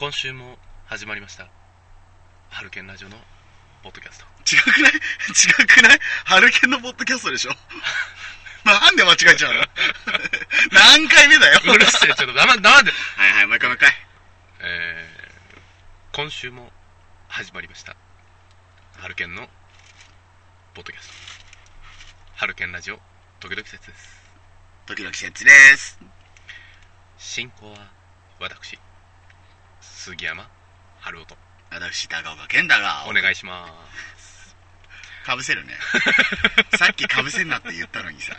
今週も始まりました。ハルケンラジオのポッドキャスト。違くない？違くない？ハルケンのポッドキャストでしょ？なんで間違えちゃうの？何回目だよ？うるせえちょっと黙黙ってはいはい、もう一回もう一回。えー、今週も始まりました。ハルケンのポッドキャスト。ハルケンラジオ時々説です。時々節です。進行は私杉山春夫と私、高岡健太が、お願いします。かぶせるね。さっきかぶせんなって言ったのにさ。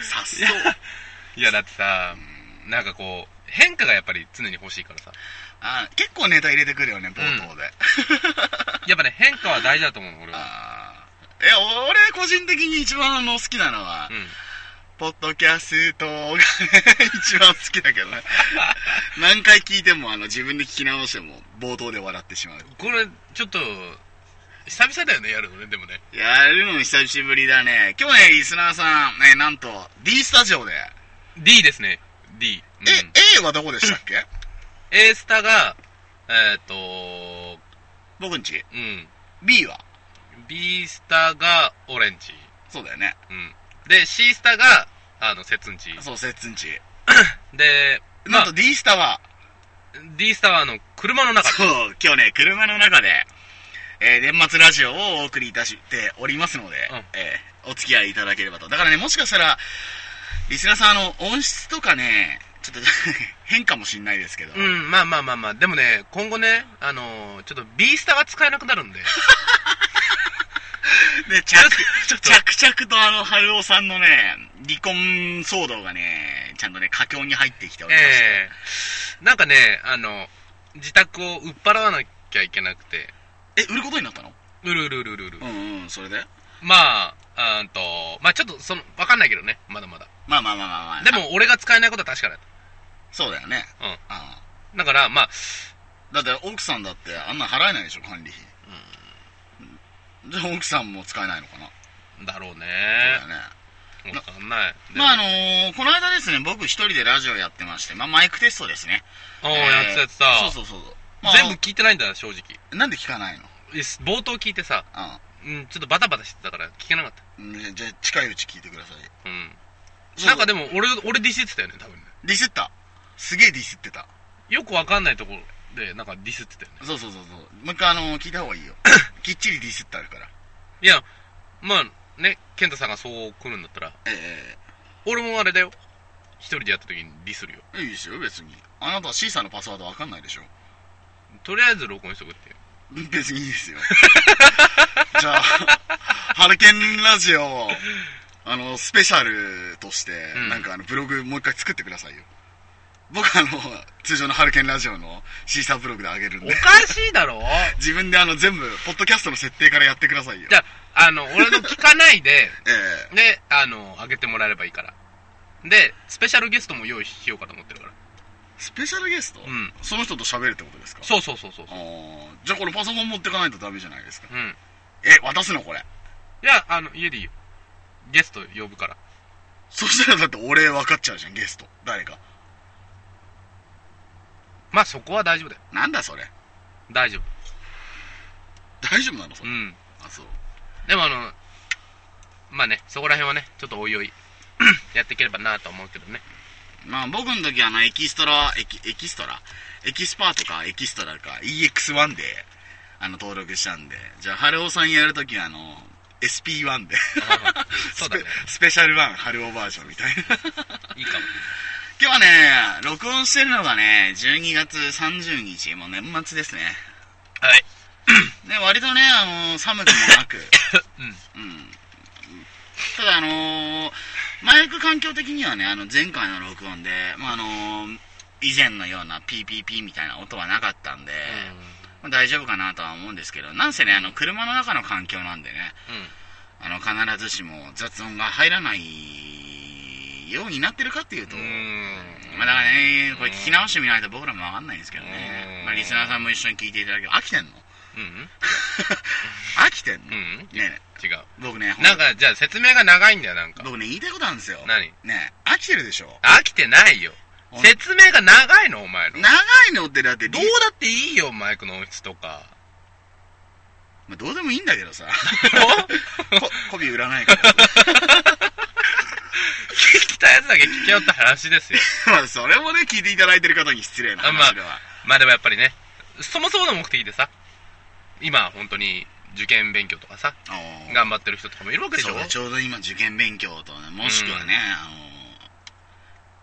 さっそ。う。いやだってさなんかこう変化がやっぱり常に欲しいからさ。あ結構ネタ入れてくるよね、冒頭で。やっぱね変化は大事だと思うの俺は。え、俺、個人的に一番あの好きなのは、うんポッドキャストが一番好きだけどね。何回聞いてもあの自分で聞き直しても冒頭で笑ってしまう。これちょっと久々だよねやるのねでもね。やるの久しぶりだね。今日ね、リスナーさん、ね、なんと D スタジオで、D ですね。D、うん、え、A はどこでしたっけ？A スタがえっ、と僕んち？うん。B は？B スタがオレンジ。そうだよね。うん。で C スタがあの節んち。そう、セッツんち。でまあ。なんと D スタは、D スタはあの車の中で。そう、今日ね、車の中で、えー年末ラジオをお送りいたしておりますので、うん。えーお付き合いいただければと。だからね、もしかしたら、リスナーさん、あの、音質とかね、ちょっと 変かもしんないですけど、うんまあまあまあまあ。でもね今後ねあのちょっと B スタが使えなくなるんで で、着、着々とあの、春尾さんのね、離婚騒動がね、ちゃんとね、佳境に入ってきておりまして、ええ。なんかねあの自宅を売っ払わなきゃいけなくて。え、売ることになったの？うるうるうるうる。うんうん、それで？まああーんとまあちょっとそのわかんないけどねまだまだ。まあまあまあまあまあ。でも俺が使えないことは確かだそうだよね。うん。あだからまああだって奥さんだってあんな払えないでしょ、管理費。じゃあ奥さんも使えないのかな、だろうねそうだよね。わかんないまああのー、この間ですね、僕一人でラジオやってまして、まあマイクテストですね。おおえーやってたやってたそうそうそうそう。まあ全部聞いてないんだ正直なんで聞かないの？冒頭聞いてさううんちょっとバタバタしてたから聞けなかったん。じゃあ近いうち聞いてください。うんなんかでも俺俺ディスってたよね多分ねディスった？すげえディスってた。よくわかんないところでなんかディスってたよねそうそうそうそう。もう一回あのー、聞いた方がいいよ。きっちりディスってあるから。いやまあね健太さんがそう来るんだったらえ俺もあれだよ一人でやった時にディスるよえいいですよ、別に。あなたは C さんのパスワードわかんないでしょ。とりあえず録音しとくって別にいいですよ。じゃあ、ハルケンラジオ、あの、スペシャルとして、んなんかあの、ブログもう一回作ってくださいよ。僕あの、通常のハルケンラジオのシーサーブログであげるんで、おかしいだろ？自分であの、全部、ポッドキャストの設定からやってくださいよ。じゃああの俺の聞かないで ええ。であの上げてもらえればいいから。でスペシャルゲストも用意しようかと思ってるから。スペシャルゲスト、うん。その人と喋るってことですか？そうそうそうそうあー。じゃあこれパソコン持ってかないとダメじゃないですか。うん。え、渡すのこれ？いやあの家でいいよゲスト呼ぶから。そしたらだって俺分かっちゃうじゃん、ゲスト。誰か。まあそこは大丈夫だよ。なんだそれ。大丈夫。大丈夫なのそれ？うん。あ、そう。でもあのまあねそこら辺はねちょっとおいおい やっていければなと思うけどね。まあ僕の時はあのエキストラ、エキエキストラ？エキスパートかエキストラか EX1 であの登録したんで、じゃあ春尾さんやるときはあの SP1 で。そうだね。スペシャル1春尾バージョンみたいな。いいかも今日はね、録音してるのがね、12月30日、もう年末ですね。はい。ね、割とね、あの寒くもなく、うん。うん。ただあのーマイク環境的にはね、あの前回の録音で、まあ、あのー以前のような PPP みたいな音はなかったんで、まあ大丈夫かなとは思うんですけど、なんせね、あの車の中の環境なんでね、うん。あの必ずしも雑音が入らないようになってるかっていうと、うんまあだからね、これ聞き直してみないと僕らもわかんないんですけどうねん。まあリスナーさんも一緒に聞いていただけ飽きてんの。うん。飽きてんの、うん。ねえ違う。僕ね、なんかじゃあ説明が長いんだよなんか。僕ね、言いたいことあるんですよ。何？ねえ飽きてるでしょ。飽きてないよ。説明が長いのお前の。長いのってだってどうだっていいよマイクの音質とか。まあ、どうでもいいんだけどさ。こ媚び売らないから。聞きたいやつだけ聞けよって話ですよ。まあそれもね聞いていただいてる方に失礼な話では、まあでもやっぱりねそもそもの目的でさ今本当に受験勉強とかさ頑張ってる人とかもいるわけでしょ？そうちょうど今受験勉強とねもしくはね、あの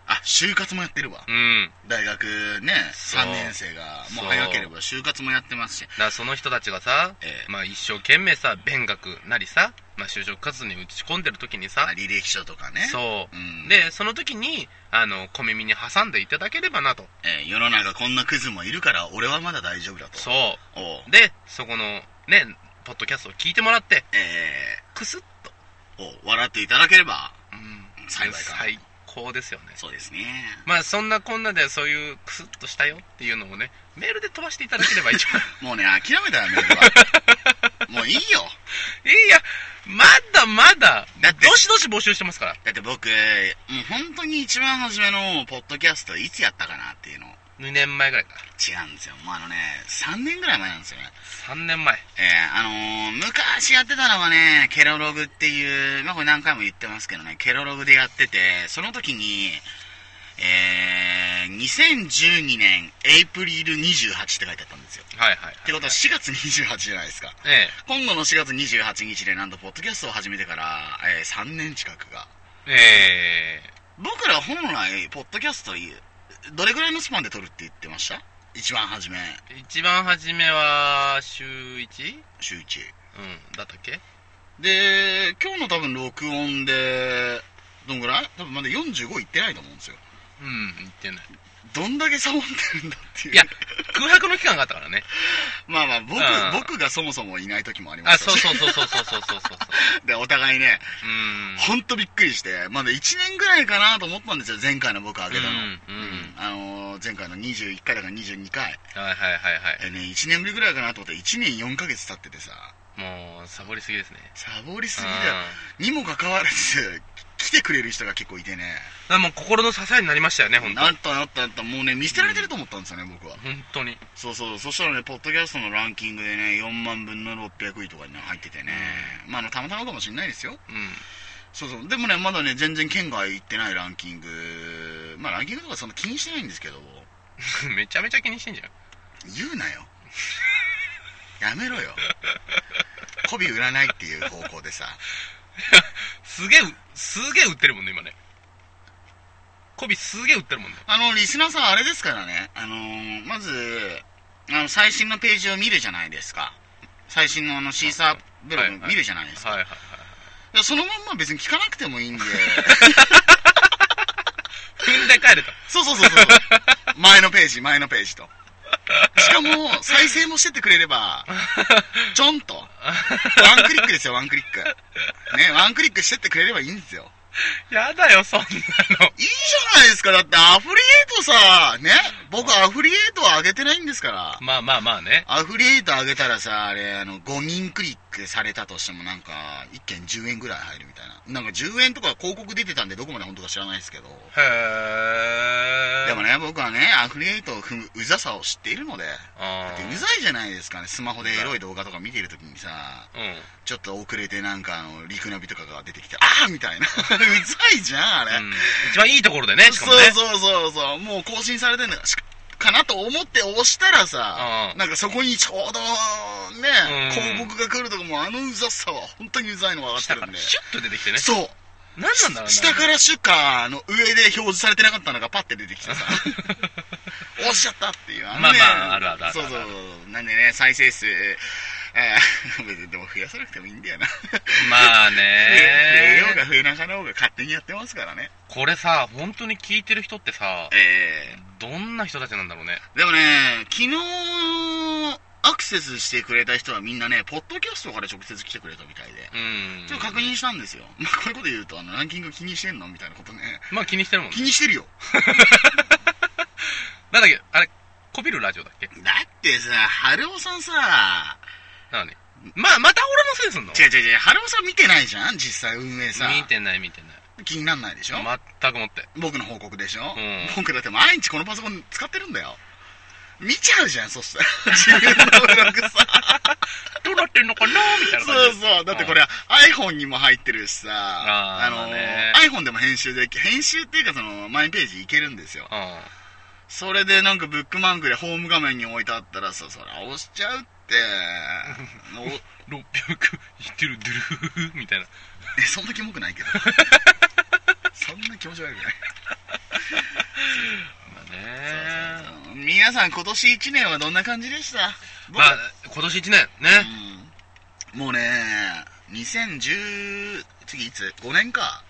あ就活もやってるわ。うん。大学ねそう。3年生がもう早ければ就活もやってますし。だその人たちがさ、ええ。まあ一生懸命さ勉学なりさ、まあ、就職活動に打ち込んでる時にさ、まあ履歴書とかね。そう、うん。でその時にあの小耳に挟んでいただければなと。えー世の中こんなクズもいるから俺はまだ大丈夫だと。そおう。うでそこのねポッドキャストを聞いてもらってえクスッと、ーお笑っていただければ。うん、幸いかな。最高ですよね。そうですね。まあそんなこんなでそういうクスッとしたよっていうのをねメールで飛ばしていただければ一番 もうね諦めたよメールは。もういいよ。いやまだまだだってどしどし募集してますから。だって僕もう本当に一番初めのポッドキャストいつやったかなっていうの2年前ぐらいか違うんですよ。もうあのね3年ぐらい前なんですよね。3年前。えー、あのー、昔やってたのはね、ケロログっていう、まあこれ何回も言ってますけどね、ケロログでやってて、その時に、えー、2012年、エイプリル28って書いてあったんですよ。はいはいはいってことは4月28じゃないですか。え今度の4月28日でなんと、ポッドキャストを始めてから、えー、3年近くが。ええ。僕ら本来、ポッドキャスト、どれぐらいのスパンで撮るって言ってました？一番初め、ー、一番初めは週 1? 週1。うんだったっけ？で、今日の多分録音で、どんぐらい？多分まだ45いってないと思うんですよ。うん言ってないどんだけサボってるんだっていう。いや、空白の期間があったからね。まあまあ、僕、僕がそもそもいない時もありまあ、したそうし。そうそうそうそうそうそう。で、お互いね、うん。ほんとびっくりして、まだ1年ぐらいかなと思ったんですよ、前回の僕あげたの。うんうんあのー前回の21回だから22回。はいはいはいはい。えね、1年ぶりぐらいかなと思って1年4ヶ月経っててさ、もう、サボりすぎですね。サボりすぎだよ。にもかかわらず、来てくれる人が結構いてね。だからもう心の支えになりましたよね本当なったなったなった。もうね、見捨てられてると思ったんですよね、僕は。本当にそうそう、そしたらね、ポッドキャストのランキングでね、4万分の600位とかにね入っててね、まあ、あの、たまたまかもしれないですよ。うんそうそう、でもね、まだね、全然県外行ってないランキング、まあ、ランキングとかそんな気にしてないんですけど、めちゃめちゃ気にしてんじゃん言うなよ。やめろよ。媚び売らないっていう方向でさ、すげえすげえ売ってるもんね今ねコビすげえ売ってるもんねあの、リスナーさんあれですからね、あのーまず、あの、最新のページを見るじゃないですか。最新のあの、シーサーブログ見るじゃないですか。はいはいはいいやそのまんま別に聞かなくてもいいんで、踏んで帰るとそうそうそうそう。前のページ、前のページと。しかも、再生もしてってくれれば、ちょんと。ワンクリックですよ、ワンクリック。ね、ワンクリックしてってくれればいいんですよ。やだよそんなのいいじゃないですか。だってアフリエイトさ、ね、僕アフリエイトは上げてないんですから。まあまあまあねアフリエイト上げたらさ、あれ、あの、5人クリックされたとしてもなんか、1件10円ぐらい入るみたいな。なんか10円とか広告出てたんでどこまで本当か知らないですけど。へえでもね、僕はね、アフリエイトを踏むうざさを知っているので、あだってうざいじゃないですかね、スマホでエロい動画とか見てるときにさ、うんちょっと遅れてなんかあの、リクナビとかが出てきて、あーみたいな。うざいじゃん、あれ。うん一番いいところでねしかもねそうそうそうそう、もう更新されてんだしかなと思って押したらさ、うんなんかそこにちょうど広告が来るとかもあのうざさは本当にうざいのが分かってるんで。シュッと出てきてねそう。何なんだろうな下から出荷の上で表示されてなかったのがパッて出てきてさ、押しちゃったっていう。のねまあまああるあるあるそうそう。なんでね、再生数、えー、別にでも増やさなくてもいいんだよな。まあ増えようねが増えなかろうが勝手にやってますからね。これさ本当に聞いてる人ってさええどんな人たちなんだろうねでもね、昨日、アクセスしてくれた人はみんなね、ポッドキャストから直接来てくれたみたいで。うん。ちょっと確認したんですよ。まあ、こういうこと言うと、あの、ランキング気にしてんのみたいなことね。まあ気にしてるもんね。気にしてるよ。なんだっけあれこびるラジオだっけ？だってさ、春尾さんさ、なのにまあまた俺のせいにすんの？違う違う違う、春尾さん見てないじゃん？実際運営さ。見てない見てない。気になんないでしょ？全くもって。僕の報告でしょ、うん。僕だって毎日このパソコン使ってるんだよ見ちゃうじゃんそしたら。自分のブログさ。どうなってんのかなみたいなそうそう。だってこれ、iPhone にも入ってるしさ。あーのまあね。iPhone でも編集でき編集っていうかそのマイページいけるんですよ。うん。それでなんかブックマークでホーム画面に置いてあったらさそりゃ押しちゃうって。お600いってるドゥルフフみたいな。えそんなキモくないけど。そんな気持ち悪くないそう皆さん今年1年はどんな感じでした？僕まあ今年1年。ね。うん。もうね2010次いつ？5年か。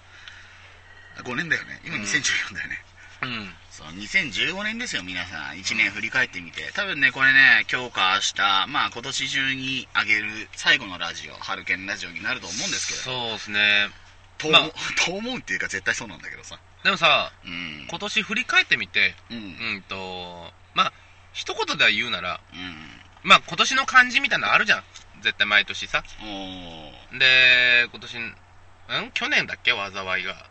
5年だよね。今うん。2014だよね、うん。そう2015年ですよ皆さん。1年振り返ってみて。多分ねこれね今日か明日まあ今年中に上げる最後のラジオ春犬ラジオになると思うんですけど。そうですね。と,、まあ。と思うっていうか絶対そうなんだけどさでもさうん。今年振り返ってみてうん。うんとまあ一言では言うならうん。まあ今年の漢字みたいなのあるじゃん。絶対毎年さ。で今年ん？去年だっけ？災いが、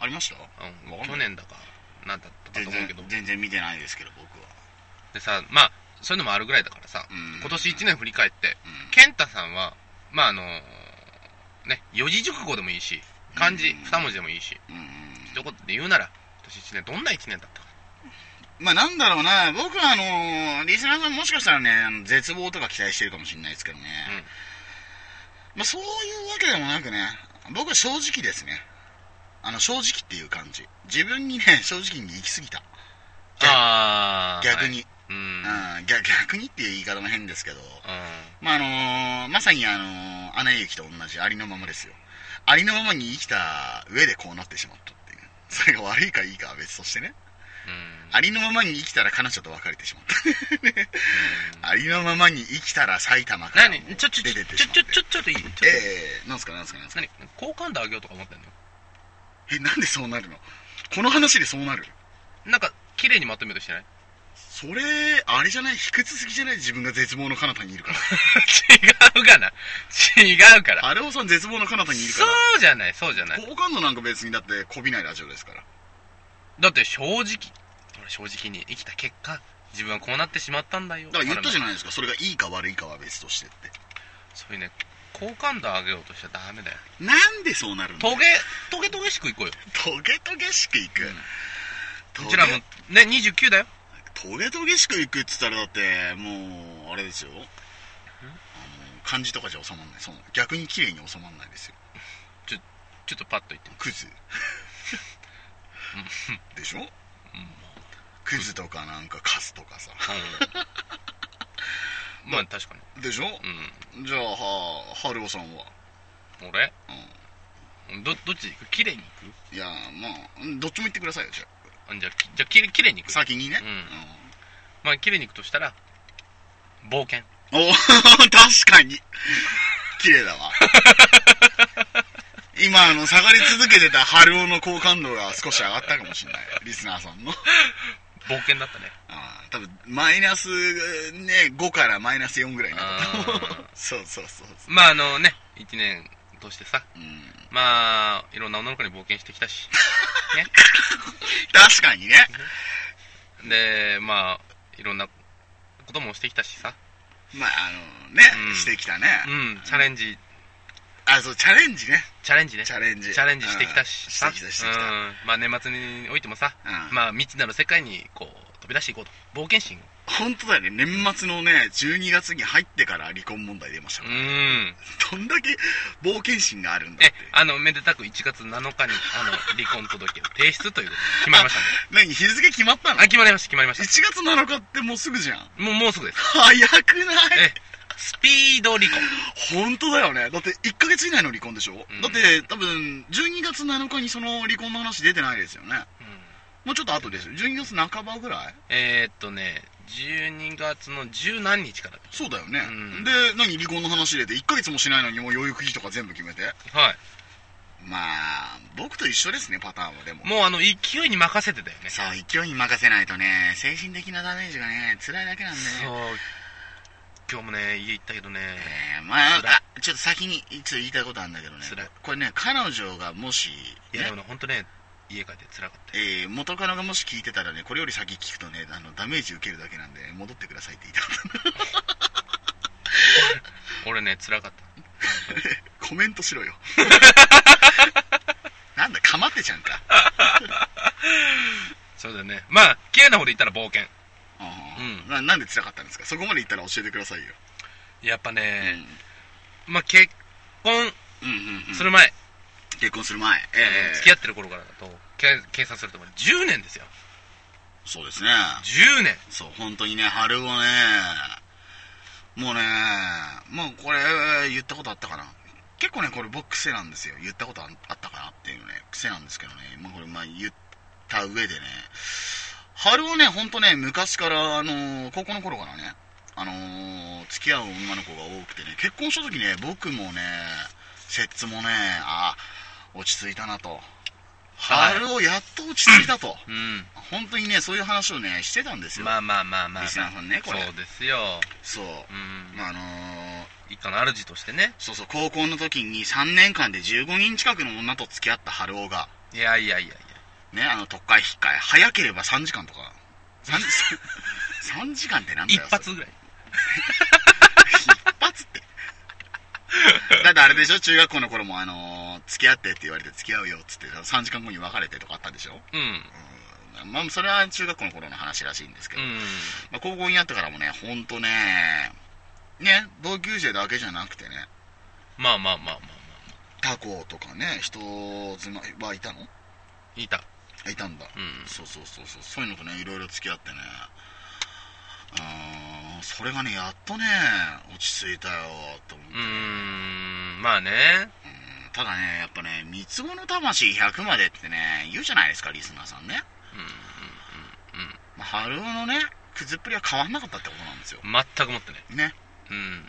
ありました？うん、去年だかなんだったか全と思うけど。然全然見てないですけど僕は。でさまあそういうのもあるぐらいだからさ、うん。今年1年振り返ってうん。健太さんはまああのね四字熟語でもいいし漢字うん。2文字でもいいしうんうん一言で言うなら今年1年どんな1年だったかまあなんだろうな、僕はあのーリスナーさんもしかしたらね、あの絶望とか期待してるかもしれないですけどね。まあそういうわけでもなくね、僕は正直ですね。あの、正直っていう感じ。自分にね、正直に行き過ぎた。ああ逆に、うんうんうん逆。逆にっていう言い方も変ですけど、まああのーまさにあのーアナ雪と同じありのままですよ。ありのままに生きた上でこうなってしまった。それが悪いかいいかは別としてね。うん。ありのままに生きたら彼女と別れてしまった。ありのままに生きたら埼玉からも何？ちょちょちょちょちょちょちょっといい？ええなんすかなんすかなんすか。何？好感度上げようとか思ってんの？えなんでそうなるの？この話でそうなる？なんか綺麗にまとめようとしてない？それあれじゃない？卑屈すぎじゃない？自分が絶望の彼方にいるから。違うかな。違うから。あれおさん絶望の彼方にいるかそらうじゃない。そうじゃない。好感度なんか別にだってこびないラジオですから。だって正直。俺正直に生きた結果自分はこうなってしまったんだよ。だから言ったじゃんないですか。それがいいか悪いかは別としてって。そういうね好感度上げようとしちゃダメだよ。なんでそうなるのトゲ。トゲトゲしくいこうよ。トゲトゲしくいく、うちらもね29だよトゲトゲしくいくっつったらだってもうあれですよ。あの漢字とかじゃ収まんない。その逆に綺麗に収まんないですよ。ちょちょっとパッと言って。みクズ。でしょ？クズとかなんかカスとかさ。うん。まあ確かに。でしょ、うじゃあは春尾さんは？ん。俺どどっちで行く？綺麗に行く？いやまあどっちも言ってくださいよじゃあじゃあきじゃあきれ綺麗に行あく。先にね。うん。まあ綺麗に行くとしたら冒険。うんお 確かに。綺麗だわ。今あの下がり続けてた春尾の好感度が少し上がったかもしれない。リスナーさんの。冒険だったね。ああ多分マイナスね5からマイナス4ぐらいになったと思う。そうそうそうそまああのね1年としてさ。う、うん、まあいろんな女の子に冒険してきたし。ね。確かにね。でまあいろんなこともしてきたしさ。まああのね、うん。してきたね、うんチャレンジ。あそうチャレンジね。チャレンジね。チャレンジ。チャレンジしてきたしうん。さしてきたしてきた。うん。まあ年末においてもさうん。まあ未知なる世界にこう飛び出していこうと。冒険心本当だよね。年末のね12月に入ってから離婚問題出ましたうから、ん。どんだけ冒険心があるんだっえてあのめでたく1月7日にあの離婚届を提出ということで決まりましたんで何？日付決まったの？あ決まりました決まりま1し月7日ってもうすぐじゃん。たもうもうすぐです。早くない？えスピード離婚。本当だよね。だって1ヶ月以内の離婚でしょ、うん。だって多分12月7日にその離婚の話出てないですよね。うん。もうちょっと後ですよ。12月半ばぐらい？えー、っとね12月の十何日からそうだよね、うん。で何離婚の話出て1ヶ月もしないのにもう養育費とか全部決めて。はい。まあ僕と一緒ですねパターンはでも。もうあの勢いに任せてたよね。さあ勢いに任せないとね精神的なダメージがね辛いだけなんでね。そう。今日もね家行ったけどね。えー、まああちょっと先にちょっと言いたいことあるんだけどね。これね彼女がもし、ねいやでもね本当ね家帰って辛かったよえー元カノがもし聞いてたらねこれより先聞くとねあのダメージ受けるだけなんで戻ってくださいって言いた。かった俺ね辛かった。コメントしろよ。なんだかまってちゃんか。そうだよね。まあ綺麗な方で言ったら冒険。うん。ななんで辛かったんですか？そこまで言ったら教えてくださいよ、やっぱうね、ん。まあ結婚うんうんうん。する前、結婚する前。えー付き合ってる頃からだと計計算すると10年ですよ。そうですね。10年。そう本当にね春をねもうねもうこれ言ったことあったかな。結構ねこれ僕癖なんですよ。言ったことああったかなっていうね癖なんですけどね。まあこれまあ言った上でね春をね本当ね昔からあのー高校の頃からねあのー付き合う女の子が多くてね結婚した時ね僕もね摂津もねあ落ち着いたなとはい。春をやっと落ち着いたと。うん。本当にねそういう話をねしてたんですよ。まあまあまあまあ、まあ、リスナーさんねこれ。そうですよ。そう。うん。まああのー一家の主としてね。そうそう高校の時に3年間で15人近くの女と付き合った春男が。いやいやいやいや。ねあの特会引っかえ早ければ3時間とか。3, 3 時間ってなんだ一よ発ぐらい だってあれでしょ？中学校の頃もあのー付き合ってって言われて付き合うよっつって3時間後に別れてとかあったでしょ、うん。うん、まあそれは中学校の頃の話らしいんですけど、うん。まあ、高校になってからもねほんとねね同級生だけじゃなくてね。まあまあまあまあまあ他校とかね人妻はいたの？いた。いたんだ、うん。そうそうそうそう。そういうのとねいろいろ付き合ってねあーそれがねやっとね落ち着いたよと思って、うーんまあね。うんただねやっぱね三つ子の魂100までってね言うじゃないですかリスナーさんね、うんうんまあ、春男のねくずっぷりは変わんなかったってことなんですよ。うん全くもってねね。うん。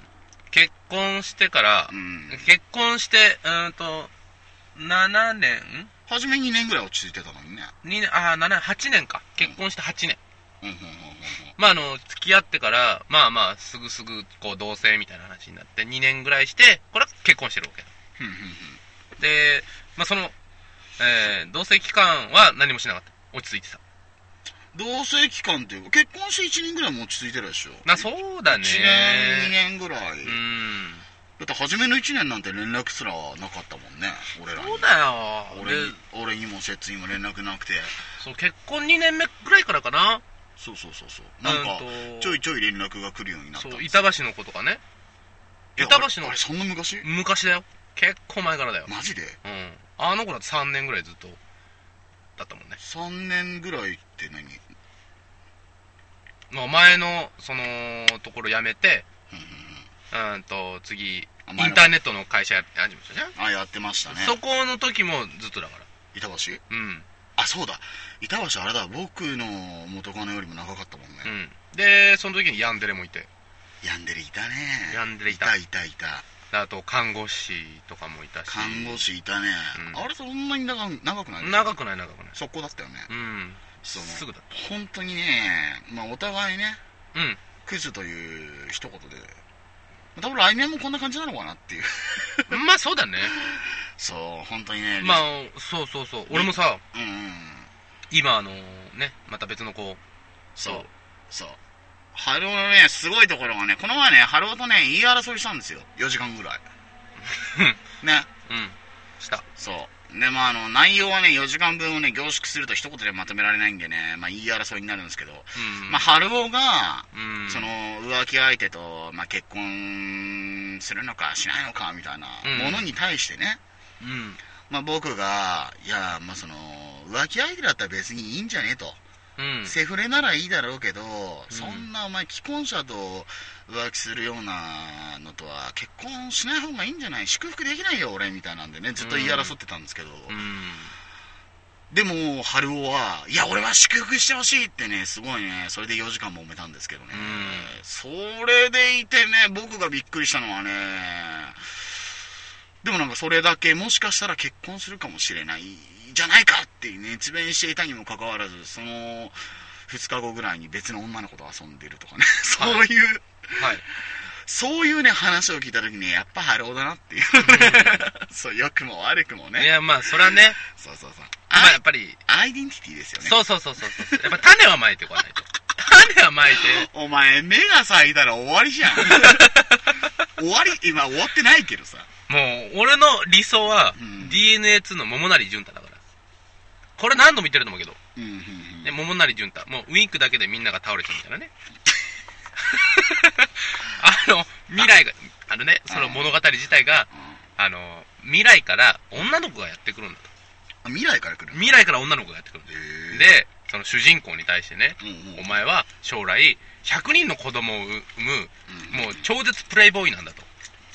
結婚してからうん。結婚してうーんと7年？初め2年ぐらい落ち着いてたのにね。2年ああ7 8年か。結婚して8年。うんうんうんうんまああの付き合ってからまあまあすぐすぐこう同棲みたいな話になって2年ぐらいしてこれは結婚してるわけでまあそのえー同棲期間は何もしなかった。落ち着いてた。同棲期間っていうか結婚して1年ぐらいも落ち着いてるでしょ。まあそうだね。1年2年ぐらい、うん。だって初めの1年なんて連絡すらなかったもんね俺らに。そうだよ。俺で俺にも摂津にも連絡なくて。そう結婚2年目ぐらいからかなそうそうそうそう。なんかちょいちょい連絡が来るようになったそう板橋の子とかね。板橋のあれそんな昔？昔だよ。結構前からだよ。マジで？うん。あの子だって3年ぐらいずっとだったもんね。3年ぐらいって何？まあ前のそのところ辞めてうんと次インターネットの会社やって始めたじゃん、あやってましたね。そこの時もずっとだから。板橋？うんあそうだ。板橋あれだ。僕の元カノよりも長かったもんね、うん。でその時にヤンデレもいて。ヤンデレいたね。ヤンデレいた。いたいたあと看護師とかもいたし。看護師いたね、うん。あれそんなに長長くない？長くない長くない。速攻だったよね、うん。そのすぐだっ本当にねまあお互いねたうん。クズという一言で多分来年もこんな感じなのかなっていう。まあそうだね。そう本当にね。まあそうそうそう。俺もさうんうん。今あのねまた別の子そう。そう。春男のねすごいところがねこの前ね春男とね言い争いしたんですよ。4時間ぐらい。ね。うん。した。そうでまああの内容はね4時間分をね凝縮すると一言でまとめられないんでねまあ言い争いになるんですけど、うん。まあ春男がうん。その浮気相手と、まあ、結婚するのかしないのかみたいなうん。ものに対してね、うん。まあ、僕がいやまあその浮気相手だったら別にいいんじゃねえと、うん。セフレならいいだろうけど、うん。そんなお前既婚者と浮気するようなのとは結婚しない方がいいんじゃない？祝福できないよ俺みたいなんでねずっと言い争ってたんですけど、うん。でも春男はいや俺は祝福してほしいってねすごいねそれで4時間も揉めたんですけどね、うん。それでいてね僕がびっくりしたのはねでもなんかそれだけもしかしたら結婚するかもしれないじゃないかって熱弁していたにもかかわらずその2日後ぐらいに別の女の子と遊んでるとかね そういうはいそういうね、話を聞いたときに、やっぱハローだなっていう。そう、良くも悪くもね。いや、まあ、それはね、そうそうそう。まあ、やっぱり、アイデンティティですよね。そうそうそうそうそう。やっぱ種はまいてこないと。種はまいて、お前、芽が咲いたら終わりじゃん。終わり、今終わってないけどさ。もう、俺の理想は、うん DNA2 の桃成淳太だ。これ何度も言ってると思うけど、うん、うん、うん。ね、桃成淳太。もう、ウィンクだけでみんなが倒れちゃうみたいなね。あの、未来が、あのね、その物語自体が、あの、未来から女の子がやってくるんだと。あ未来から来る未来から女の子がやってくるで、その主人公に対してね、うんうん、お前は将来100人の子供を産む、もう超絶プレイボーイなんだと。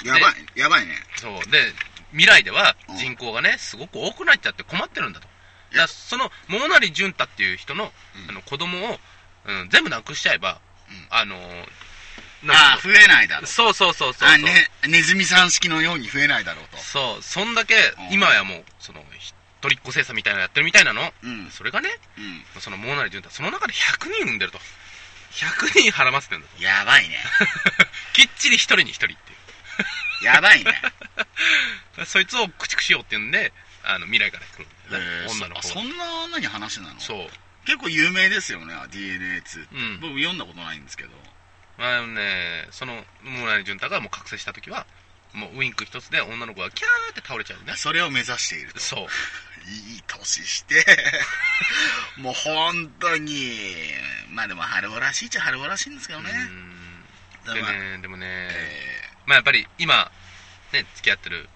やばい、やばいね。そう。で、未来ではうん人口がね、すごく多くなっちゃって困ってるんだと。いやだその、桃成淳太っていう人の,、うんあの子供を、うん、全部なくしちゃえば、うんあのー、ああ、増えないだろう。のそうそうそうそう。あ、ね、ネズミさん式のように増えないだろうと。そう、そんだけうん、今やもう、その、一人っ子精査みたいなのやってるみたいなの？うん。それがね、うん。その桃成淳太、その中で100人産んでると。100人腹ませてるんだと。やばいね。きっちり一人に一人っていう。やばいね。そいつを駆逐しようっていうんで、あの、未来から来る女の子が。そんな何話なの？そう。結構有名ですよね、DNA2 って。うん僕読んだことないんですけど。あのね、その、村井淳太がもう覚醒した時は、もうウインク一つで女の子がキャーって倒れちゃうね。それを目指していると。そう。いい年して、もう本当に、まあでも春男らしいっちゃ春男らしいんですけどね。でね、でもね、えまあやっぱり今、ね、付き合ってる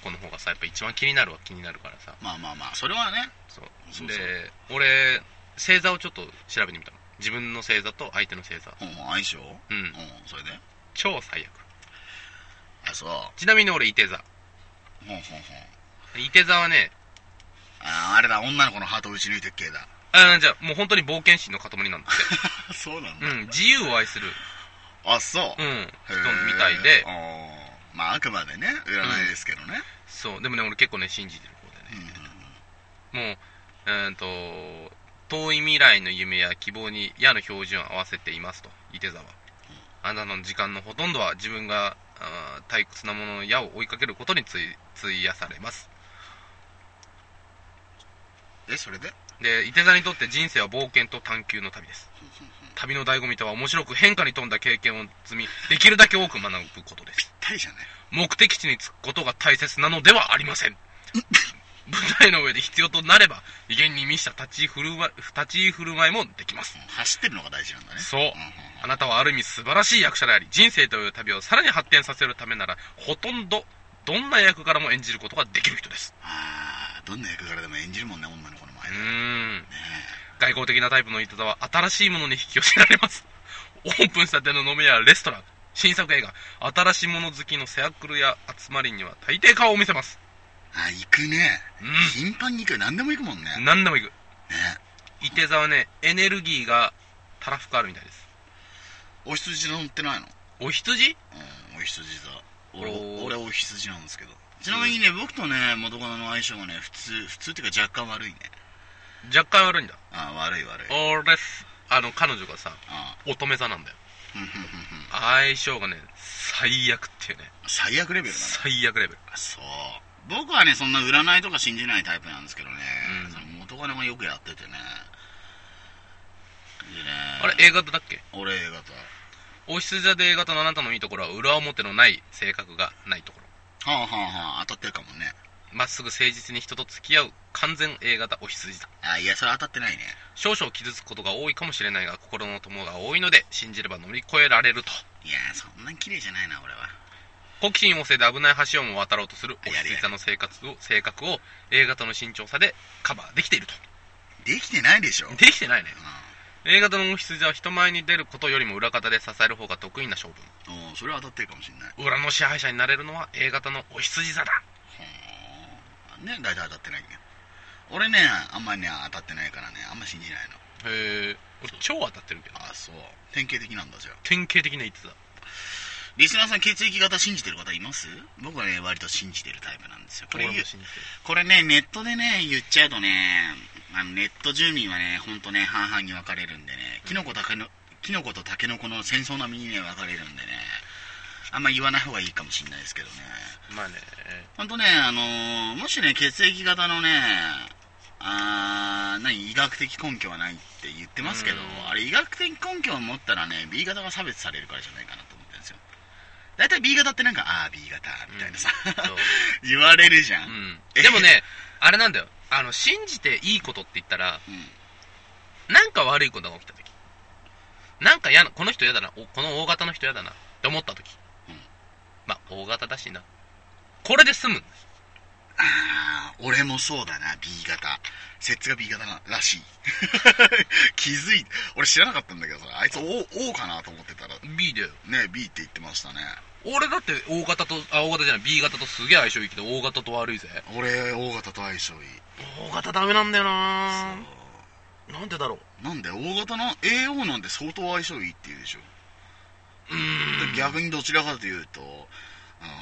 子の方がさ、やっぱ一番気になるは気になるからさ。ーまあまあまあ、それはね、そう。そうで、俺、星座をちょっと調べてみたの。自分の星座と相手の星座。うん、相性？うんう。ん、それで？超最悪。あ、そう。ちなみに俺、伊手座。ほんほんほん。伊手座はね、ああれだ、女の子のハートを打ち抜いてっ系だ。あじゃあもう本当に冒険心の塊なんだって。そうなんうん、自由を愛する、あ、そう。うん、へ人ーみたいで、あーまあ、あくまでね、占いですけどね。そう、でもね、俺結構ね、信じてる方うんでね。もう、うーんと、遠い未来の夢や希望に矢の標準を合わせていますと、伊手座は。あなたの時間のほとんどは自分が退屈なものの矢を追いかけることについ費やされます。え、それで？で、伊手座にとって人生は冒険と探求の旅です。旅の醍醐味とは面白く変化に富んだ経験を積み、できるだけ多く学ぶことです。ぴったりじゃない目的地に着くことが大切なのではありません。舞台の上で必要となれば、威厳に満ちた立ち居振る舞い立ち居振る舞いもできます。うん走ってるのが大事なんだね。そうあなたはある意味素晴らしい役者であり、人生という旅をさらに発展させるためなら、ほとんど、どんな役柄も演じることができる人です。ああ、どんな役柄でも演じるもんね、女の子の前うで。ねーん。外交的なタイプの糸座は新しいものに引き寄せられます。オープンしたての飲み屋やレストラン、新作映画、新しいもの好きのセアクルや集まりには大抵顔を見せます。あ、行くね。う頻繁に行くよ。何でも行くもんね。ん。何でも行く。ね。伊手座はね、エネルギーがたらふくあるみたいです。お羊座乗ってないの？お羊？うん、お羊座。俺、俺お羊なんですけど。ちなみにね、僕とね、元カノの相性がね、普通、普通っていうか若干悪いね。若干悪いんだ。あ悪い悪い。俺、あの、彼女がさ、あ乙女座なんだよ。相性がね、最悪っていうね。最悪レベルだね。最悪レベル。あそう。僕はね、そんな占いとか信じないタイプなんですけどね。うん元カノがよくやっててね。でね。あれ、A 型だっけ？俺 A 型。お羊座で A 型のあなたのいいところは裏表のない性格がないところ。はあはあはあ、当たってるかもね。まっすぐ誠実に人と付き合う完全 A 型お羊座。あ、いや、それ当たってないね。少々傷つくことが多いかもしれないが、心の友が多いので、信じれば乗り越えられると。いや、そんなに綺麗じゃないな、俺は。好奇心旺盛で危ない橋をも渡ろうとするお羊座の生活を、性格を A 型の慎重さでカバーできていると。できてないでしょ。うん。できてないね。A 型のお羊座は人前に出ることよりも裏方で支える方が得意な性分。うん、それは当たってるかもしれない。裏の支配者になれるのは A 型のお羊座だ。ね、大体当たってないね。俺ね、あんまりね、当たってないからね、あんま信じないの。へえ。俺超当たってるけど。あ、そう。典型的なんだ、じゃあ。典型的な逸座。リスナーさん血液型信じてる方います？僕はね、割と信じてるタイプなんですよ。これ。これね、ネットでね、言っちゃうとね、あのネット住民はね、ほんとね、半々に分かれるんでね、キノコタケノキノコとタケノコの戦争並みにね、分かれるんでね、あんま言わない方がいいかもしれないですけどね。まあね本当ねあのーもしね血液型のねあー何医学的根拠はないって言ってますけどうん。あれ医学的根拠を持ったらね B 型が差別されるからじゃないかなと思ってるんですよ。大体 B 型ってなんかああ B 型みたいなさ、そう。言われるじゃん、うん。でもねあれなんだよ。あの信じていいことって言ったらうん。なんか悪いことが起きた時。なんか嫌なこの人嫌だなおこの大型の人嫌だなって思った時、うんまあ大型だしな。これで済む。ああ俺もそうだな。B 型。摂津が B 型ならしい。気づい俺知らなかったんだけどさあいつ O, o かなと思ってたら B だよ。ね B って言ってましたね。俺だって大型とあ大型じゃない。B 型とすげえ相性いいけど大型と悪いぜ。俺 O 型と相性いい。大型ダメなんだよな。なんでだろう。なんで O 型の AO なんて相当相性いいって言うでしょ、逆にどちらかというと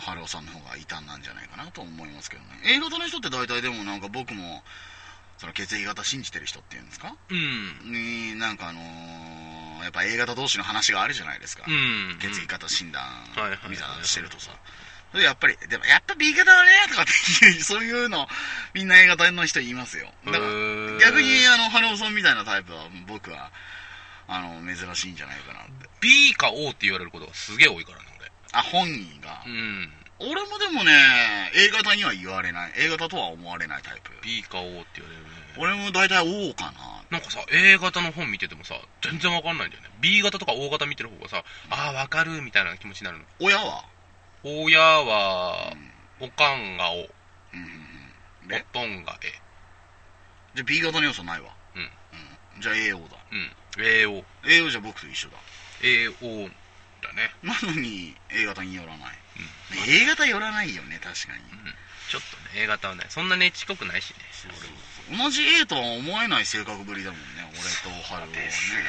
春尾さんの方が異端なんじゃないかなと思いますけどね。A 型の人って大体でもなんか僕もその血液型信じてる人っていうんですか？うん。になんかあのーやっぱ A 型同士の話があるじゃないですか、うん。血液型診断みたいなのしてるとさ。でやっぱりでもやっぱ B 型だねとかっていう そういうのみんな A 型の人言いますよ。だから逆にあの春尾さんみたいなタイプは僕はあの珍しいんじゃないかなって。B か O って言われることがすげえ多いからねあ本人が、俺うん。俺もでもね A 型には言われない。A 型とは思われないタイプ。B か O って言われるね。俺も大体 O かな。なんかさ A 型の本見ててもさ全然わかんないんだよね。B 型とか O 型見てる方がさああわかるみたいな気持ちになるの。親は？親はおかんが O うんうんうん。おでとんが A じゃあ B 型の要素ないわ。うん。うん。じゃあ AO だ。うん AO AO じゃあ僕と一緒だ。AO だね。なのに A 型によらない、ね A 型よらないよね確かに、うん。ちょっとね A 型はねそんなねちこくないしね。同じ A とは思えない性格ぶりだもんね俺と春はね。ですよ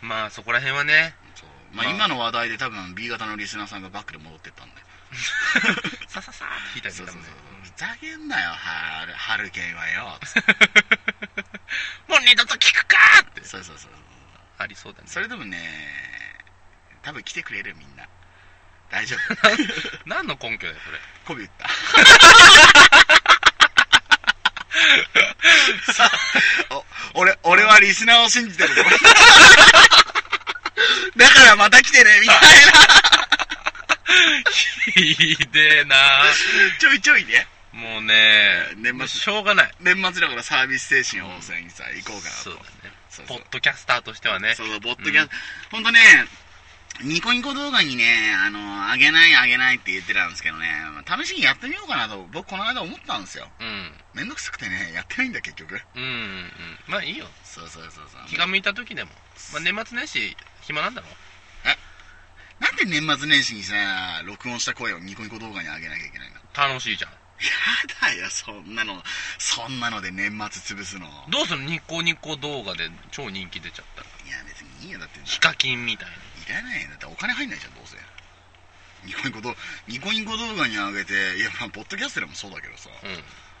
まあそこら辺はね。そう。まあ、まあ今の話題で多分 B 型のリスナーさんがバックで戻ってったんで。さささーって引いたりそうそうそう。したもんねふざけんなよ春春健はよつって もう二度と聞くか！ーって。そうそうそう。ありそうだね。それでもね多分来てくれるみんな。大丈夫。何の根拠だよそれ。媚び打った。さお俺俺はリスナーを信じてるぞ。だからまた来てねみたいな。ひでえな。ちょいちょいねもうね年末。しょうがない。年末だからサービス精神旺盛にさ行こうかなと。そうだねそうそう。ポッドキャスターとしてはね。そうそう、ボッドキャスト、ほんとね、ニコニコ動画にね、あの、あげないあげないって言ってたんですけどね、まあ試しにやってみようかなと、僕この間思ったんですよ。うん。めんどくさくてね、やってないんだ結局。うんうんうん。まあいいよ。そうそうそうそう。気が向いた時でも、まあ、年末年始暇なんだろ？なんで年末年始にさ、録音した声をニコニコ動画に上げなきゃいけないの？楽しいじゃんやだよ、そんなの、そんなので年末潰すの。どうするニコニコ動画で超人気出ちゃったらいや、別にいいよ、だって。ヒカキンみたいいらないよ。だってお金入んないじゃん、どうせ。ニコニコ動ニコニコ動画に上げて、いや、まあ、ポッドキャストでもそうだけどさ。なうん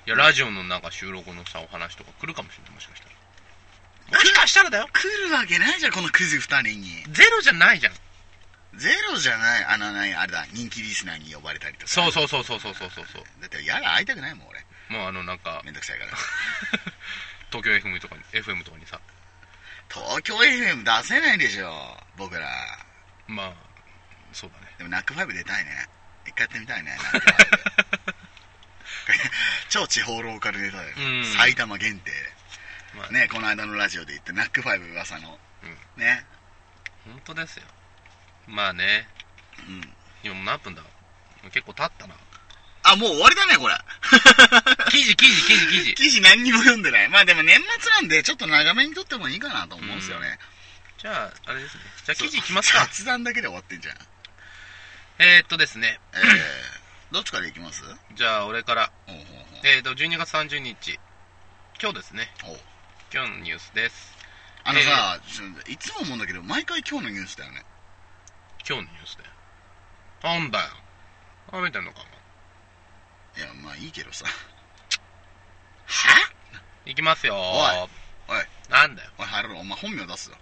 いやラジオのなんか収録のさお話とか来るかもしれないもしかしたらもしかしたらだよ来るわけないじゃん、このクズ二人に。ゼロじゃないじゃんゼロじゃない、あの、何、あれだ、人気リスナーに呼ばれたりとか。そうそうそうそうそうそうそうそうだって、やだ、会いたくないもん、俺。もうあのなんかめんどくさいから。東京 FM とかに FM とかにさ東京 FM 出せないでしょ、僕ら。まあそうだねでも、 NACK5 出たいね。一回やってみたいね、NACK5。超地方ローカルネタだよ。うん埼玉限定。まあね、この間のラジオで言って、 NACK5 噂の。うんね。本当ですよまあね。うん。今もう何分だ？結構経ったな。あ、もう終わりだね、これ。記事記事記事記事。記事何にも読んでない。まあでも年末なんで、ちょっと長めに撮ってもいいかなと思うんですよね。じゃああれですね。じゃあ記事いきますか？雑談だけで終わってんじゃん。えー、っとですね。えー、どっちからいきます？じゃあ俺から。ほうほうえー、っと12月30日今日ですね。ほう。今日のニュースです。あのさ、いつも思うんだけど、毎回今日のニュースだよね。今日のニュースで。なんだよ。食べてんのかいや、まあいいけどさ。は？いきますよ。おいおい、なんだよ。おい、ハロお前本名出すぞ。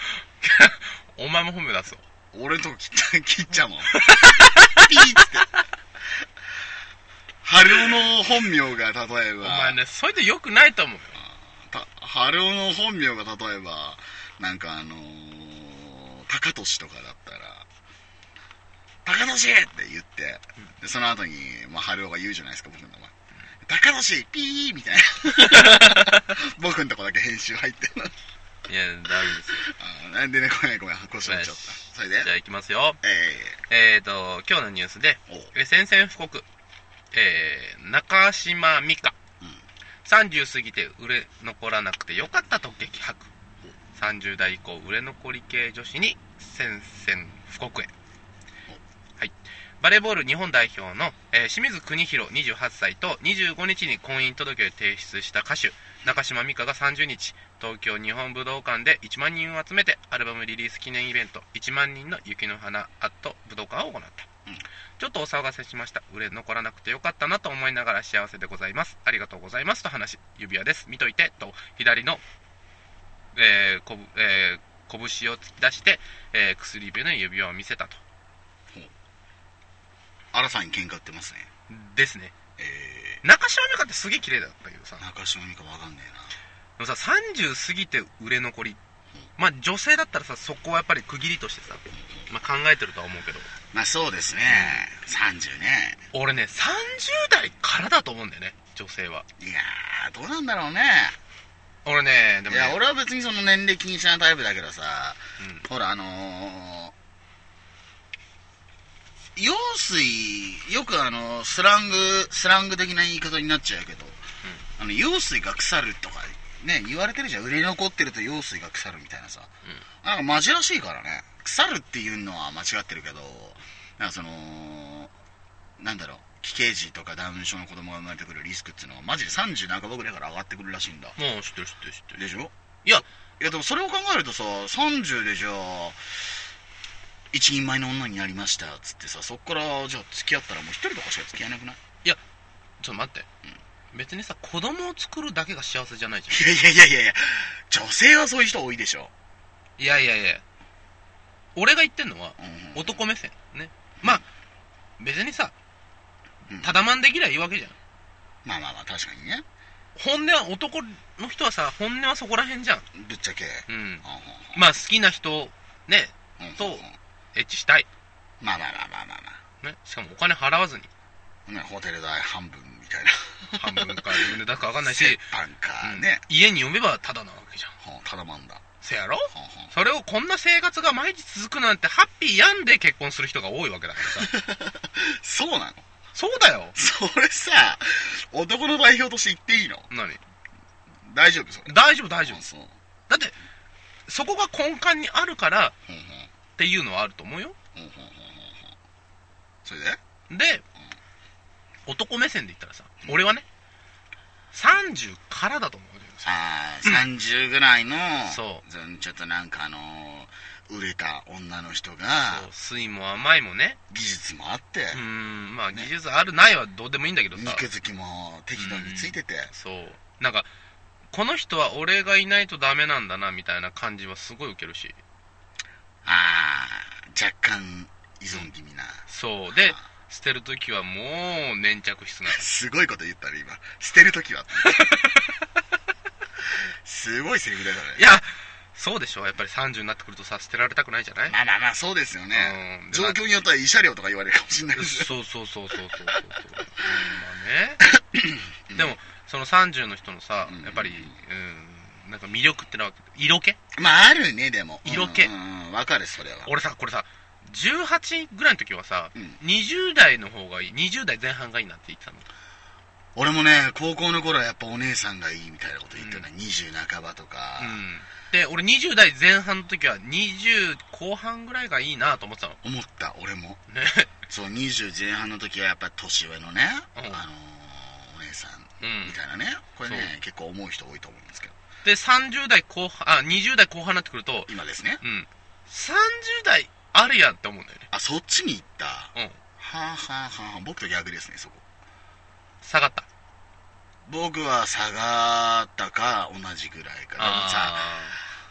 お前も本名出すよ俺のとこ切った 切っちゃうもんピーって。春尾の本名が例えば。お前ねそれでよくないと思うよ。た春尾の本名が例えばなんかあのー、高俊とかだったら「高俊!」って言ってでその後に、まあ、春尾が言うじゃないですか僕の名前「高俊ピー!」みたいな。僕のとこだけ編集入ってるの。いやダメですよ。あなんでねごめんごめん腰折っちゃった。それで？じゃあいきますよ。ええ。ーと今日のニュースで宣戦布告。えー、中島美嘉。うん。30過ぎて売れ残らなくてよかったと激白30代以降売れ残り系女子に宣戦布告へ。はい。バレーボール日本代表の、えー清水邦弘28歳と25日に婚姻届を提出した歌手中島美嘉が30日東京日本武道館で1万人を集めてアルバムリリース記念イベント1万人の雪の花アット武道館を行った、うん。ちょっとお騒がせしました。売れ残らなくてよかったなと思いながら幸せでございます。ありがとうございます。と話し指輪です。見といて。と左の、えーこぶえー拳を突き出して、えー薬指の指輪を見せたと。新さんに喧嘩売ってますね。ですね。え中島美嘉ってすげえ綺麗だったけどさ。ー、中島美嘉わかんねでもさ30過ぎて売れ残り。まあ女性だったらさそこはやっぱり区切りとしてさ、まあ、考えてるとは思うけど。えなまあそうですね。30ね。俺ね30代からだと思うんだよね女性は。いやーどうなんだろうね俺ねでもね。いや俺は別にその年齢気にしないタイプだけどさうん。ほらあのー、用水よくあのスラングスラング的な言い方になっちゃうけど、あの用水が腐るとかね言われてるじゃん。売れ残ってると用水が腐るみたいなさ、なんかマジらしいからね。腐るっていうのは間違ってるけどなんかそのなんだろう奇形児とかダウン症の子供が生まれてくるリスクっていうのはマジで30半ばぐらいから上がってくるらしいんだ。もう知ってる知ってる知ってる。でしょ？いやいやでもそれを考えるとさ30でじゃあ一人前の女になりましたっつってさそっからじゃあ付き合ったらもう一人とかしか付き合えなくない？ちょっと待って、別にさ子供を作るだけが幸せじゃないじいやいやいやいやいや女性はそういう人多いでしょ、ゃんいやいやいや。俺が言ってんのはうんうん、男目線ね。まあ別にさうんただまんできりゃいいわけじゃん。まあまあまあ確かにね。本音は男の人はさ本音はそこら辺じゃん。ぶっちゃけ。うん。あまあ好きな人ねとエッチしたい、まあまあまあまあまあまね、しかもお金払わずに。あねホテル代半分みたいな。半分か自分で出すか分かんないし、折半かうん。ね、家に呼べばただなわけじゃん。はあただまんだ。せやろ？それをこんな生活が毎日続くなんてハッピーやんで結婚する人が多いわけだからさ。そうなの？そうだよ。それさ男の代表として言っていいの？何？大丈夫それ。大丈夫大丈夫。あそう。だってそこが根幹にあるからっていうのはあると思うよ。それで？で男目線で言ったらさ俺はね30からだと思うああ、30ぐらいの、そう。ちょっとなんかあのー、売れた女の人が、酸いも甘いもね技術もあって、うーんまあ技術あるないはどうでもいいんだけどさ肉付きも適度についてて、そうなんかこの人は俺がいないとダメなんだなみたいな感じはすごい受けるしああ、若干依存気味な。そうで捨てるときはもう粘着質な すごいこと言ったね、今。捨てるときは。すごいセリフだよね。いやそうでしょやっぱり30になってくるとさ捨てられたくないじゃない？まあまあまあ、そうですよね。うん。状況によっては慰謝料とか言われるかもしれないです。そうそうそうそうそう。そうそうまあね。でもその30の人のさうん。やっぱりうんなんか魅力ってのは色気？まあ、あるね、でも。色気？うんうん、わかる、それは。俺さこれさ18ぐらいの時はさ、うん。20代の方がいい。20代前半がいいなって言ってたの俺もね、高校の頃はやっぱお姉さんがいいみたいなこと言ってたね。う20半ばとか。うんで俺20代前半の時は20後半ぐらいがいいなと思ってたの思った、俺も。ねそう、20前半の時はやっぱ年上のね、うんあのーお姉さんうんみたいなね。これねそ、結構思う人多いと思うんですけど。で30代後半あ20代後半になってくると今ですね。うん30代あるやんって思うんだよねあ、そっちに行った。はうんあ、はあはあ、僕と逆ですね、そこ。下がった。僕は下がったか同じぐらいか。でもさ、あ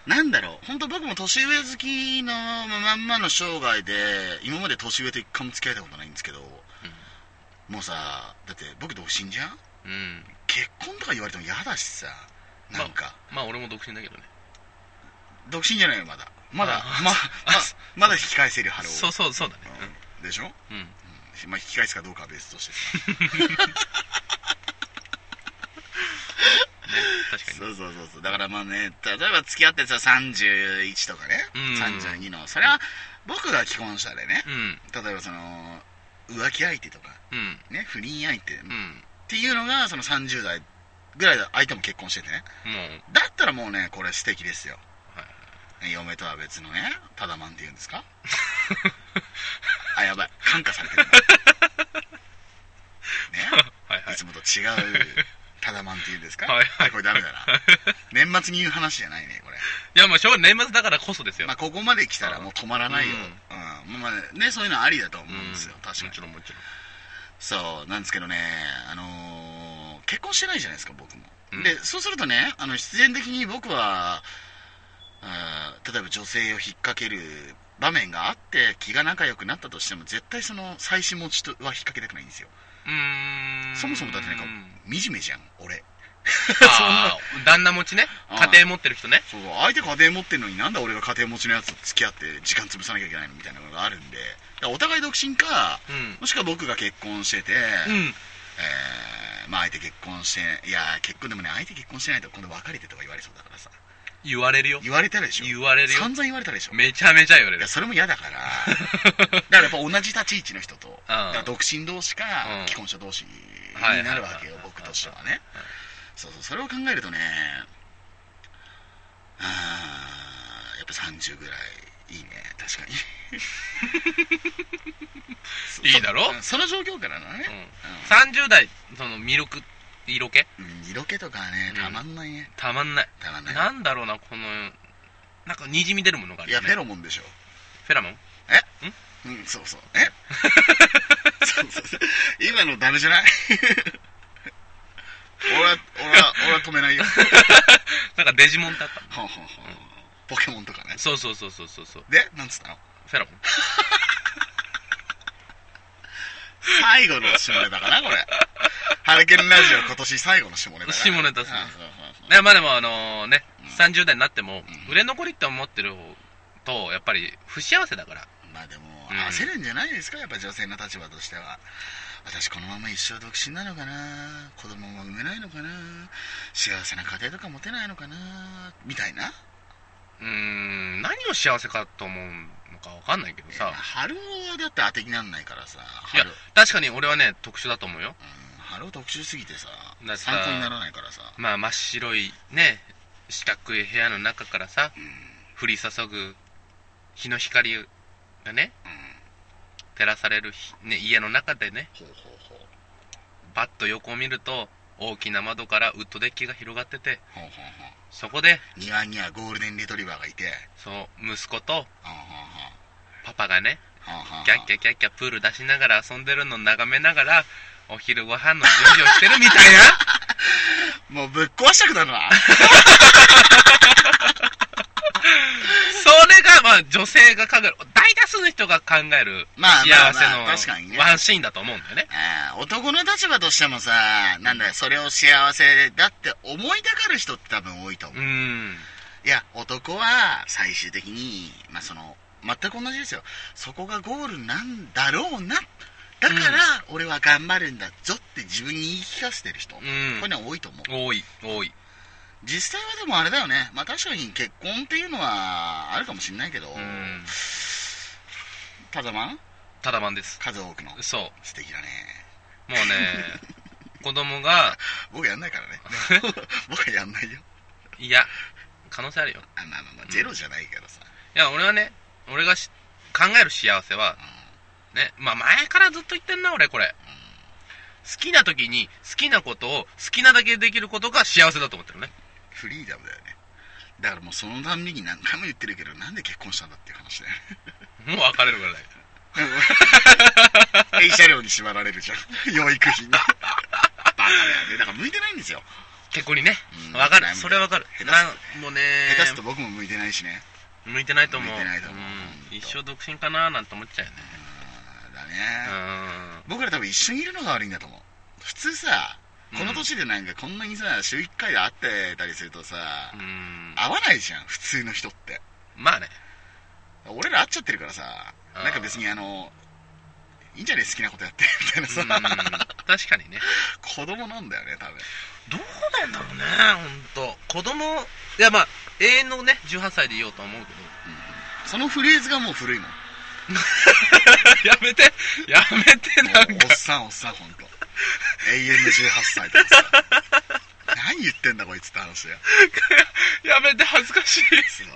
なんだろう。本当僕も年上好きのまんまの生涯で今まで年上と一回も付き合えたことないんですけど、もうさだって僕独身じゃん？うん。結婚とか言われても嫌だしさなんか、まあ俺も独身だけどね。独身じゃないよまだ。まだあまあま まだ引き返せる春をそうそうそうだね。うん。でしょ、うん、うんまあ、引き返すかどうかは別として。さ 確かに。そうそうそうそう。だからまあね例えば付き合ってさ31とかね、うん。32の。それは僕が既婚者でね。うん。例えばその浮気相手とか。うん。ね不倫相手。っうん。ていうのがその30代ぐらいで相手も結婚しててね。だったらもうねこれ素敵ですよ。はい嫁とは別のねタダマンっていうんですか？あやばい。感化されてる。ね？はいはい。いつもと違うタダマンっていうんですか？はいはい。これダメだな。年末に言う話じゃないねこれ。いやまあしょうが年末だからこそですよ、まあここまで来たらもう止まらないよ、ううん。んまあねそういうのはありだと思うんですよ、うん。確かに。もちろんもちろん。そうなんですけどね。あのー結婚してないじゃないですか僕も、うん。でそうするとねあの必然的に僕はあー例えば女性を引っ掛ける場面があって気が仲良くなったとしても絶対その妻子持ちとは引っ掛けたくないんですよ。うーん。そもそもだってなんか惨めじゃん俺。あー。旦那持ちね？家庭持ってる人ね？そう相手家庭持ってるのになんだ俺が家庭持ちのやつと付き合って時間潰さなきゃいけないのみたいなのがあるんで。お互い独身かうん。もしくは僕が結婚してて、うん。えーまあ相手結婚していや結婚でもね相手結婚してないと今度別れてとか言われそうだからさ言われるよ。言われたでしょ。言われるよ。散々言われたでしょ。めちゃめちゃ言われる。いやそれも嫌だから。だからやっぱ同じ立ち位置の人とだから独身同士かうん。既婚者同士にはいなるわけよはい僕としてはね。そうそうそれを考えるとねあーやっぱ30ぐらいいいね。確かに。いいだろ？そその状況からのね、うん、30代そのミルク色気？うん色気とかねうん。たまんないね、たまんない。たまんない。なんだろうなこのなんかにじみ出るものがあるいやフェロモンでしょ。フェラモン？うん？そうそう。え？そうそうそう。今のダメじゃない？俺は俺は俺は止めないよ。なんかデジモンだった。ほんほんほんポケモンとかね。そうそうそうそうそうそう。でなんつったの？フェラモン。最後の下ネタかなこれハルケンラジオ今年最後の下ネタ下ネタっすね。いやまあでもあのね、うん。30代になっても、うん。売れ残りって思ってるとやっぱり不幸せだから。まあでもうん焦るんじゃないですかやっぱ女性の立場としては。私このまま一生独身なのかな？子供も産めないのかな？幸せな家庭とか持てないのかな？みたいな。うーん何を幸せかと思うのかわかんないけどさ。春はだって当てになんないからさいや春確かに俺はね特殊だと思うよ。うん春は特殊すぎてさだってさ参考にならないからさ。まあ真っ白いね四角い部屋の中からさうん。降り注ぐ日の光がねうん。照らされる日、ね、家の中でねほうほうほバッと横を見ると大きな窓からウッドデッキが広がっててうほうほうほう。そこで庭にはゴールデンレトリバーがいて。そう息子とパパがねキャッキャキャッキャプール出しながら遊んでるの眺めながらお昼ご飯の準備をしてるみたいな。もうぶっ壊したくなるわ それがまあ女性が考える大多数の人が考えるまあ幸せのワンシーンだと思うんだよね。あー男の立場としてもさなんだよそれを幸せだって思いたがる人って多分多いと思う、ういや男は最終的にまあその全く同じですよ。そこがゴールなんだろうなだから俺は頑張るんだぞって自分に言い聞かせてる人、こうんれね多いと思う。多い多い。実際はでもあれだよね。まあ確かに結婚っていうのはあるかもしれないけど、うん。ただまん？ただまんです。数多くの。そう。素敵だね。もうね 子供が僕やんないからね。僕はやんないよ。いや可能性あるよ。あまあまあまあゼロじゃないけどさ、いや俺はね俺がし考える幸せはね。まあ前からずっと言ってんな俺これ。好きな時に好きなことを好きなだけできることが幸せだと思ってるね。フリーダムだよね。だからもうそのたんびに何回も言ってるけどなんで結婚したんだっていう話だよね。もう別れるぐらいだよ軽車両に縛られるじゃん。養育費に。バカだよね。だから向いてないんですよ。結結構にね。うん。わかる。それはわかる。下手すもうね。下手すると僕も向いてないしね。向いてないと思う。向いてないと思う。うん。一生独身かななんて思っちゃうよね。うんだうね僕ら多分一緒にいるのが悪いんだと思う。普通さこの年でなんかこんなにさ週1回で会ってたりするとさんうん。合わないじゃん普通の人って。まあね。俺ら会っちゃってるからさなんか別にあのいいんじゃね好きなことやって みたいなさ、うん。確かにね。子供なんだよね多分。どうなんだろうね本当子供いやまあ永遠のね18歳でいようとは思うけど。そのフレーズがもう古いもん やめて。やめてもなんか。うおっさんおっさん本当永遠の18歳とかさ。何言ってんだこいつって話だよやめて恥ずかしい。そう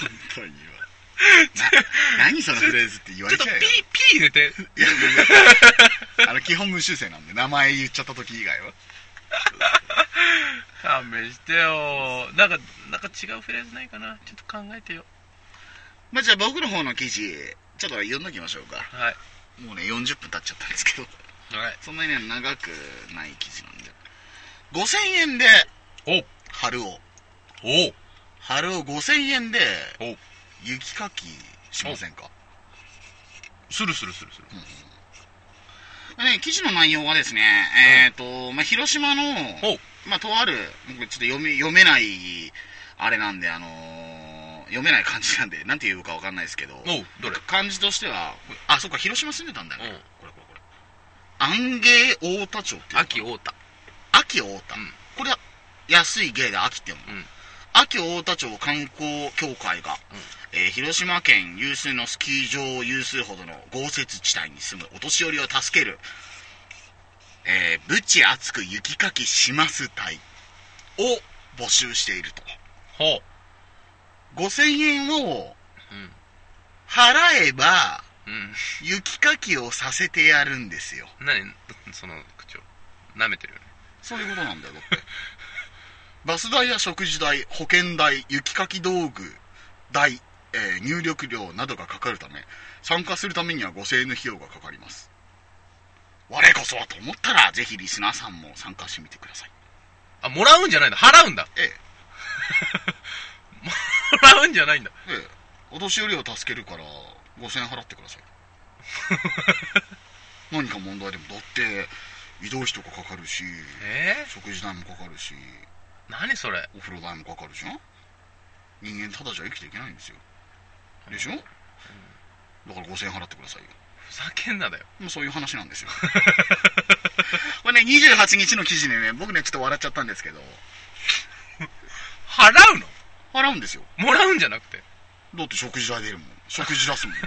本当にわ な何そのフレーズって言わちょっとれちゃうよピーピー入れて。いやいや。あの基本無修正なんで名前言っちゃった時以外は。勘弁してよ。なんかなんか違うフレーズないかな？ちょっと考えてよ。まあじゃあ僕の方の記事ちょっと読んどきましょうか。はい。もうね40分経っちゃったんですけど。はい。そんなにね長くない記事なんで。5000円でお。春を。お。春を5000円でお。雪かきしませんか？するするするする。ね、記事の内容はですね、えっ、と、まあ、広島の、お。まあ、とある、僕ちょっと読め、読めない、あれなんで、あのー読めない漢字なんで、なんて言うかわかんないですけど、どれ？漢字としては、あ、そっか、広島住んでたんだよね。うんこれこれこれ。安芸太田町っていう。秋太田秋太田。うんこれは、安い芸で秋って読む。うん秋太田町観光協会が、えー広島県有数のスキー場を有数ほどの豪雪地帯に住むお年寄りを助ける、えー、ぶち熱く雪かきします隊を募集していると。ほ5000円を払えば、うん雪かきをさせてやるんですよ。何？その口調舐めてるよねそういうことなんだよ、だって。バス代や食事代、保険代、雪かき道具代、えー入力料などがかかるため、参加するためには5000円の費用がかかります。我こそはと思ったら、ぜひリスナーさんも参加してみてください。あもらうんじゃないんだ払うんだええ、もらうんじゃないんだ。ええ、お年寄りを助けるから5000円払ってください。何か問題でも、だって、移動費とかかかるし、え食事代もかかるし、ー、何それ？お風呂代もかかるじゃん人間ただじゃ生きていけないんですよ。でしょ、だから5000円払ってくださいよ。ふざけんなだよ。もうそういう話なんですよ。これね28日の記事でね僕ねちょっと笑っちゃったんですけど。払うの？払うんですよ。もらうんじゃなくて。だって食事代出るもん。食事出すもん。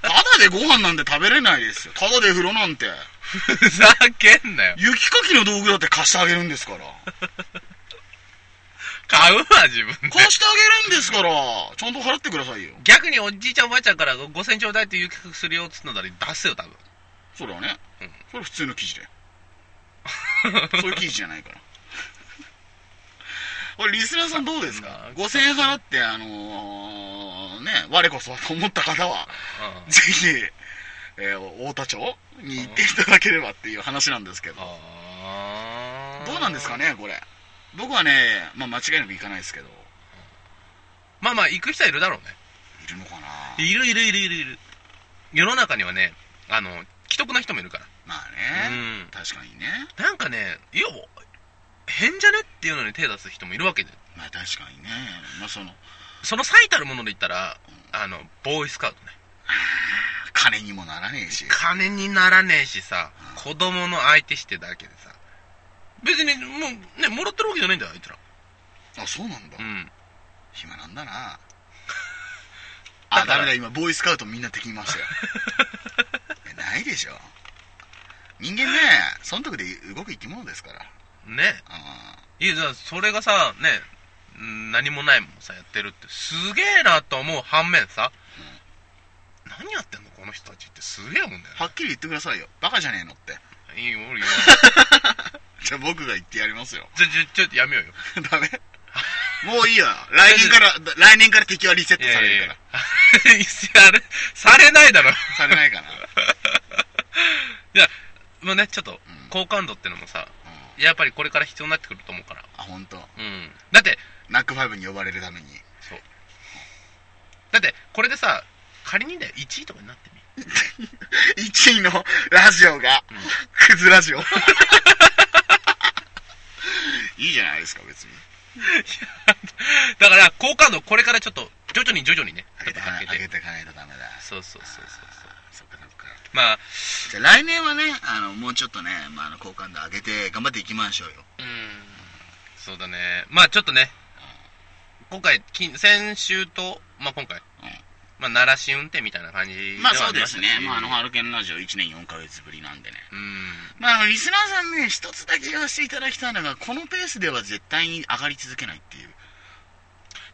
ただでご飯なんて食べれないですよ。ただで風呂なんて。ふざけんなよ。雪かきの道具だって貸してあげるんですから。買うわ自分で。貸してあげるんですから。ちゃんと払ってくださいよ。逆におじいちゃんおばあちゃんから5000ちょうだいって雪かきするよっつったら出すよ多分。それはね、うん。それ普通の記事で。そういう記事じゃないからこれリスナーさんどうですか？まあ5000円払ってあのー、ね我こそはと思った方はうん。ぜひ、えー太田町に行っていただければっていう話なんですけど。どうなんですかねこれ。僕はね、まあ、間違いなく行かないですけど。まあまあ行く人はいるだろうね。いるのかな？いるいるいるいるいる。世の中にはねあの既得な人もいるから。まあうね、ん。確かにね。なんかねいや変じゃね？っていうのに手出す人もいるわけで。まあ確かにね。まあそのその最たるもので言ったらあのボーイスカウトね。金にもならねえし。金にならねえしさ子供の相手してだけでさ。別にもうねもらってるわけじゃないんだよあいつら。あそうなんだ、うん。暇なんだな。あら。ダメだ今ボーイスカウトみんな敵にいましたよ ないでしょ。人間ね損得で動く生き物ですからね。あいやだからそれがさねうん何もないもんさやってるって。すげえなと思う反面さ、何やってんの？この人たちって。すげえもんだよはっきり言ってくださいよ。バカじゃねえのって。いいよ俺。言 わじゃあ僕が言ってやりますよ。ちょちょちょっとやめようよ。ダメ。もういいよ。来年から来年から敵はリセットされるから。いやいやあれされないだろ。されないかな、いやまあねちょっとうん。好感度ってのもさやっぱりこれから必要になってくると思うから。あ本当。うん。だってナックファイブに呼ばれるために。そう。だってこれでさ仮にだよ1位とかになってみ。1位のラジオが、うん。クズラジオ。いいじゃないですか別に。だから好感度これからちょっと徐々に徐々にね上げてかないとダメだ。そうそうそうそうそう。そっかそっかまあ。じゃあ来年はねあのもうちょっとね、まあ、あの好感度上げて頑張っていきましょうよ。うん。そうだね。まあちょっとね。今回き先週と、まあ、今回、まあ、鳴らし運転みたいな感じではまあそうですね。まああのハルケンラジオ1年4ヶ月ぶりなんでね。うん。まああのリスナーさんね一つだけ言わせていただきたいのがこのペースでは絶対に上がり続けないっていう。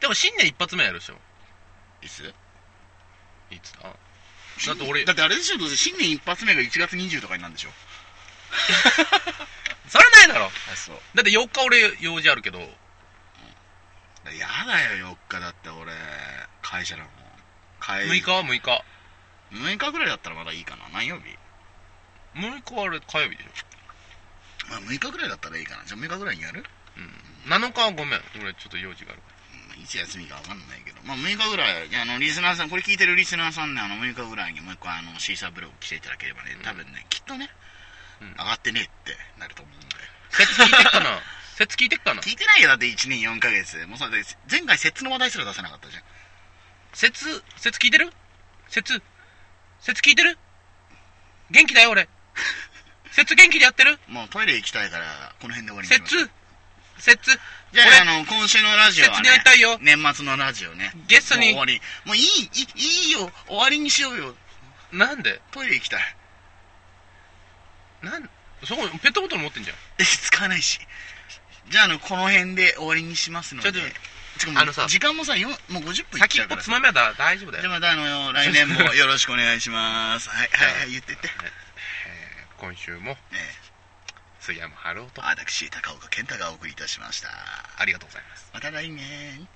でも新年一発目やるでしょ。いつ？いつだ？だって俺だってあれでしょどうせ新年一発目が1月20とかになるんでしょ。それないだろ。あそう。だって4日俺用事あるけど。やだよ4日だって俺。会社だもん。会6日？は6日。6日ぐらいだったらまだいいかな。何曜日？6日はあれ火曜日でしまあ6日ぐらいだったらいいかな。じゃあ6日ぐらいにやる？ょうん。7日はごめん。俺ちょっと用事があるかうんいつ休みか分かんないけど。まあ6日ぐらいあのリスナーさんこれ聞いてるリスナーさんねあの6日ぐらいにもう一個あのシーサーブログ来ていただければね。多分ね、きっとね、うん。上がってねえってなると思うんで。ら説聞いてっかな？説聞いてっかな？聞いてないよだって1年4ヶ月。もうそれで前回節の話題すら出せなかったじゃん。説説聞いてる？説説聞いてる？元気だよ俺。説元気でやってる？もうトイレ行きたいからこの辺で終わりにしましょう説説じゃあ俺あの今週のラジオは説ね年末のラジオね。ゲストに。もう終わり。もういいいいいいよ終わりにしようよ。なんで？トイレ行きたい。なんそこペットボトル持ってんじゃん。え使わないし。じゃああのこの辺で終わりにしますので。あのさ時間もさよもう50分いっ先っちゃうから。ぽつまみはだ大丈夫だよ。じゃあまたあの来年もよろしくお願いします。はいはいはい言ってって、えー今週も。え杉山春夫とー、私高岡健太がお送りいたしました。ありがとうございます。また来年